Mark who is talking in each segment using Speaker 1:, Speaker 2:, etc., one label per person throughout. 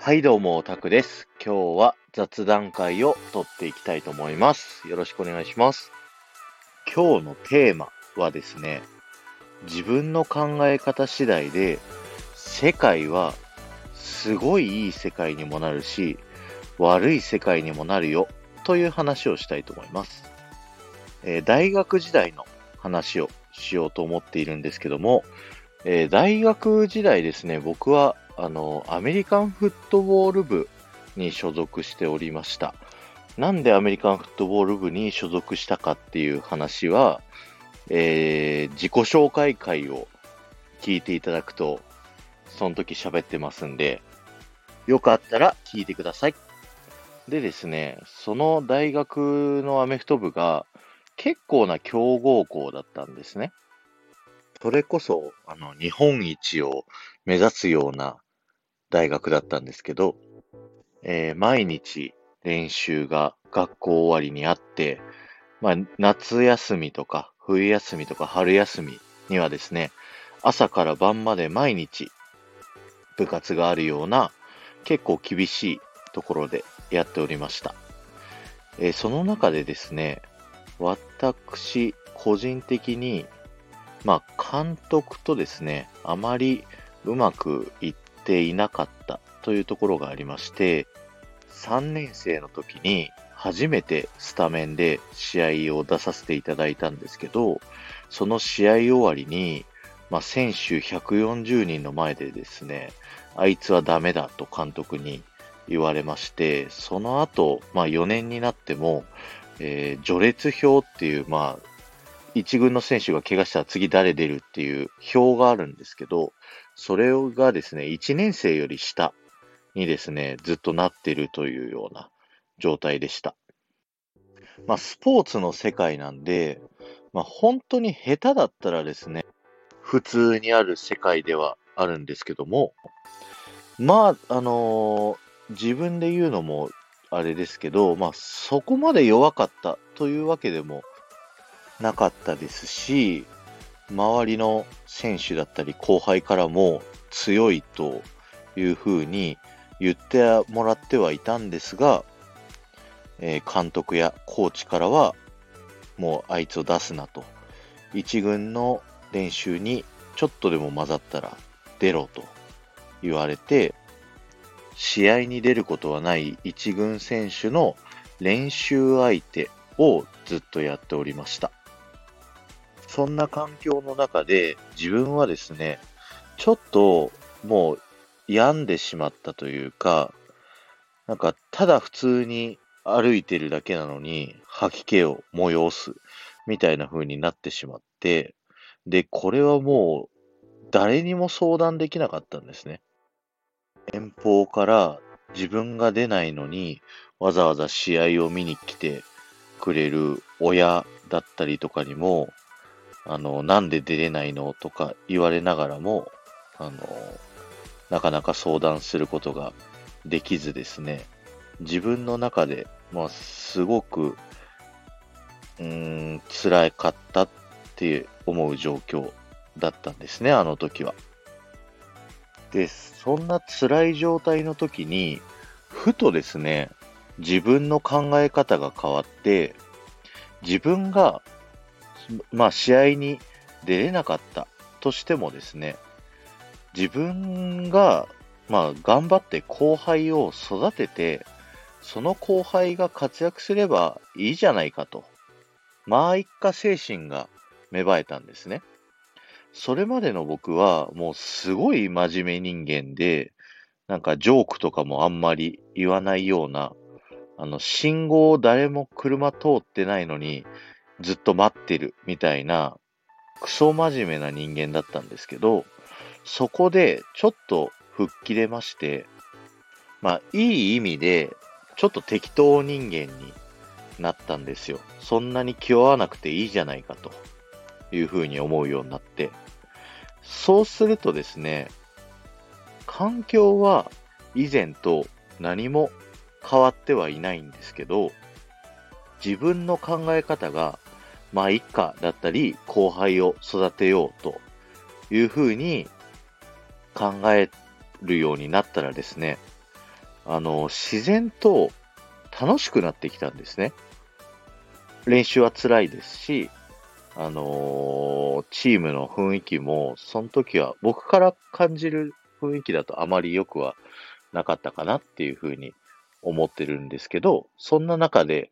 Speaker 1: はい、どうも、タクです。今日は雑談会を撮っていきたいと思います。よろしくお願いします。今日のテーマはですね、自分の考え方次第で、世界はすごいいい世界にもなるし、悪い世界にもなるよという話をしたいと思います。えー、大学時代の話をしようと思っているんですけども、えー、大学時代ですね、僕はあの、アメリカンフットボール部に所属しておりました。なんでアメリカンフットボール部に所属したかっていう話は、えー、自己紹介会を聞いていただくと、その時喋ってますんで、よかったら聞いてください。でですね、その大学のアメフト部が結構な強豪校だったんですね。それこそ、あの、日本一を目指すような大学だったんですけど、えー、毎日練習が学校終わりにあって、まあ、夏休みとか冬休みとか春休みにはですね、朝から晩まで毎日部活があるような結構厳しいところでやっておりました。えー、その中でですね、私個人的にまあ、監督とですね、あまりうまくいっていなかったというところがありまして、3年生の時に初めてスタメンで試合を出させていただいたんですけど、その試合終わりに、まあ、選手140人の前でですね、あいつはダメだと監督に言われまして、その後、まあ、4年になっても、えー、序列表っていう、まあ、一軍の選手が怪我したら次誰出るっていう表があるんですけど、それがですね、1年生より下にですね、ずっとなってるというような状態でした。まあ、スポーツの世界なんで、まあ、本当に下手だったらですね、普通にある世界ではあるんですけども、まあ、あのー、自分で言うのもあれですけど、まあ、そこまで弱かったというわけでもなかったですし、周りの選手だったり後輩からも強いというふうに言ってもらってはいたんですが、えー、監督やコーチからはもうあいつを出すなと。一軍の練習にちょっとでも混ざったら出ろと言われて、試合に出ることはない一軍選手の練習相手をずっとやっておりました。そんな環境の中で自分はですね、ちょっともう病んでしまったというか、なんかただ普通に歩いてるだけなのに吐き気を催すみたいな風になってしまって、で、これはもう誰にも相談できなかったんですね。遠方から自分が出ないのにわざわざ試合を見に来てくれる親だったりとかにもあの、なんで出れないのとか言われながらも、あの、なかなか相談することができずですね、自分の中で、まあ、すごく、うーん、辛かったって思う状況だったんですね、あの時は。で、そんな辛い状態の時に、ふとですね、自分の考え方が変わって、自分がまあ、試合に出れなかったとしてもですね、自分が、まあ、頑張って後輩を育てて、その後輩が活躍すればいいじゃないかと、まあ一家精神が芽生えたんですね。それまでの僕はもうすごい真面目人間で、なんかジョークとかもあんまり言わないような、あの、信号を誰も車通ってないのに、ずっと待ってるみたいな、クソ真面目な人間だったんですけど、そこでちょっと吹っ切れまして、まあ、いい意味で、ちょっと適当人間になったんですよ。そんなに気負わなくていいじゃないかというふうに思うようになって。そうするとですね、環境は以前と何も変わってはいないんですけど、自分の考え方がまあ一家だったり後輩を育てようというふうに考えるようになったらですね、あの、自然と楽しくなってきたんですね。練習は辛いですし、あのー、チームの雰囲気も、その時は僕から感じる雰囲気だとあまり良くはなかったかなっていうふうに思ってるんですけど、そんな中で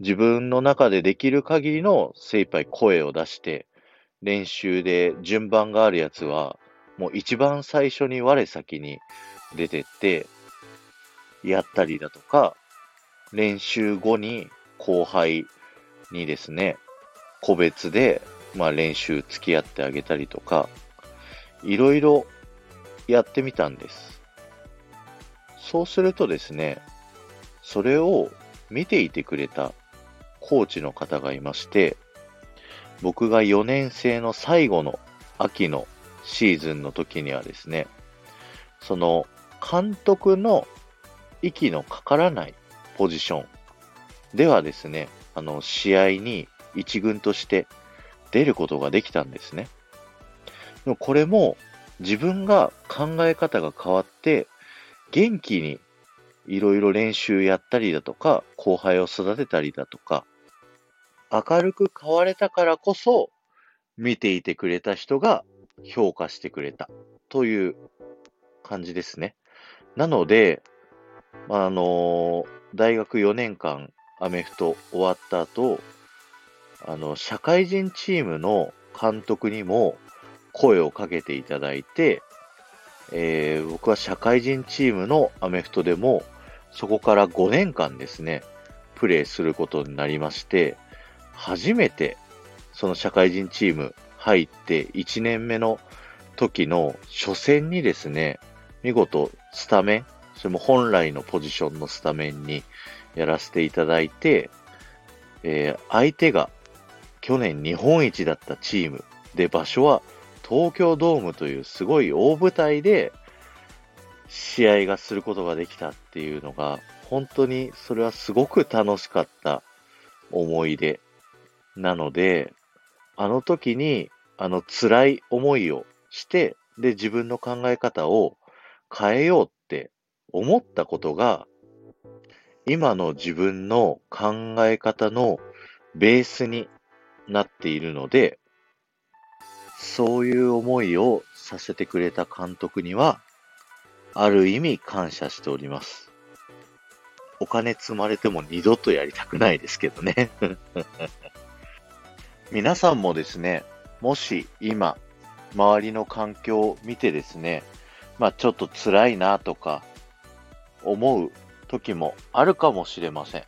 Speaker 1: 自分の中でできる限りの精一杯声を出して、練習で順番があるやつは、もう一番最初に我先に出てって、やったりだとか、練習後に後輩にですね、個別で、まあ練習付き合ってあげたりとか、いろいろやってみたんです。そうするとですね、それを見ていてくれたコーチの方がいまして、僕が4年生の最後の秋のシーズンの時にはですね、その監督の息のかからないポジションではですね、あの、試合に一軍として出ることができたんですね。でもこれも自分が考え方が変わって、元気にいろいろ練習やったりだとか、後輩を育てたりだとか、明るく変われたからこそ、見ていてくれた人が評価してくれたという感じですね。なので、あの大学4年間アメフト終わった後、あの、社会人チームの監督にも声をかけていただいて、えー、僕は社会人チームのアメフトでも、そこから5年間ですね、プレーすることになりまして、初めてその社会人チーム入って1年目の時の初戦にですね、見事スタメン、それも本来のポジションのスタメンにやらせていただいて、えー、相手が去年日本一だったチームで場所は東京ドームというすごい大舞台で試合がすることができたっていうのが本当にそれはすごく楽しかった思い出なのであの時にあの辛い思いをしてで自分の考え方を変えようって思ったことが今の自分の考え方のベースになっているので、そういう思いをさせてくれた監督には、ある意味感謝しております。お金積まれても二度とやりたくないですけどね。皆さんもですね、もし今、周りの環境を見てですね、まあちょっと辛いなとか思う時もあるかもしれません。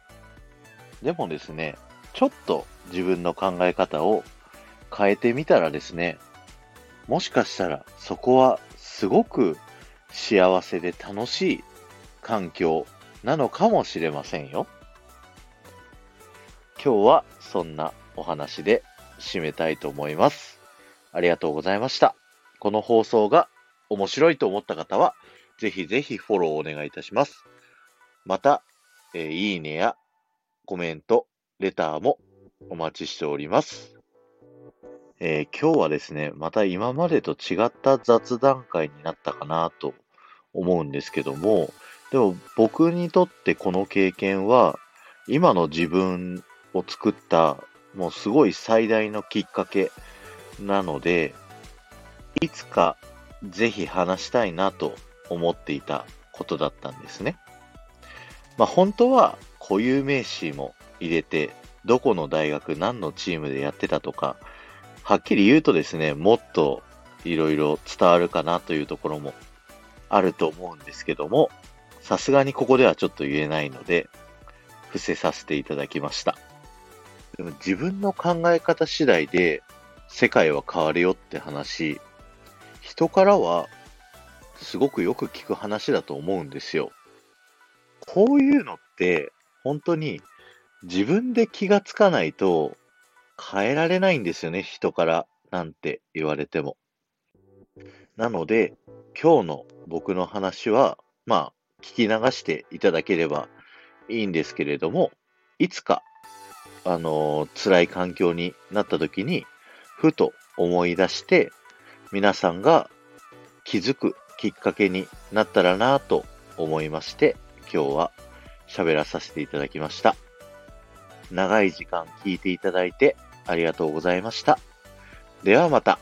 Speaker 1: でもですね、ちょっと自分の考え方を変えてみたらですね、もしかしたらそこはすごく幸せで楽しい環境なのかもしれませんよ。今日はそんなお話で締めたいと思います。ありがとうございました。この放送が面白いと思った方は、ぜひぜひフォローをお願いいたします。また、えー、いいねやコメント、レターもお待ちしております。えー、今日はですね、また今までと違った雑談会になったかなと思うんですけども、でも僕にとってこの経験は、今の自分を作ったもうすごい最大のきっかけなので、いつかぜひ話したいなと思っていたことだったんですね。まあ、本当は固有名詞も入れて、どこの大学、何のチームでやってたとか、はっきり言うとですね、もっといろいろ伝わるかなというところもあると思うんですけども、さすがにここではちょっと言えないので、伏せさせていただきました。でも自分の考え方次第で世界は変わるよって話、人からはすごくよく聞く話だと思うんですよ。こういうのって、本当に自分で気がつかないと変えられないんですよね、人からなんて言われても。なので、今日の僕の話は、まあ、聞き流していただければいいんですけれども、いつか、あのー、辛い環境になった時に、ふと思い出して、皆さんが気づくきっかけになったらなと思いまして、今日は喋らさせていただきました。長い時間聞いていただいてありがとうございました。ではまた。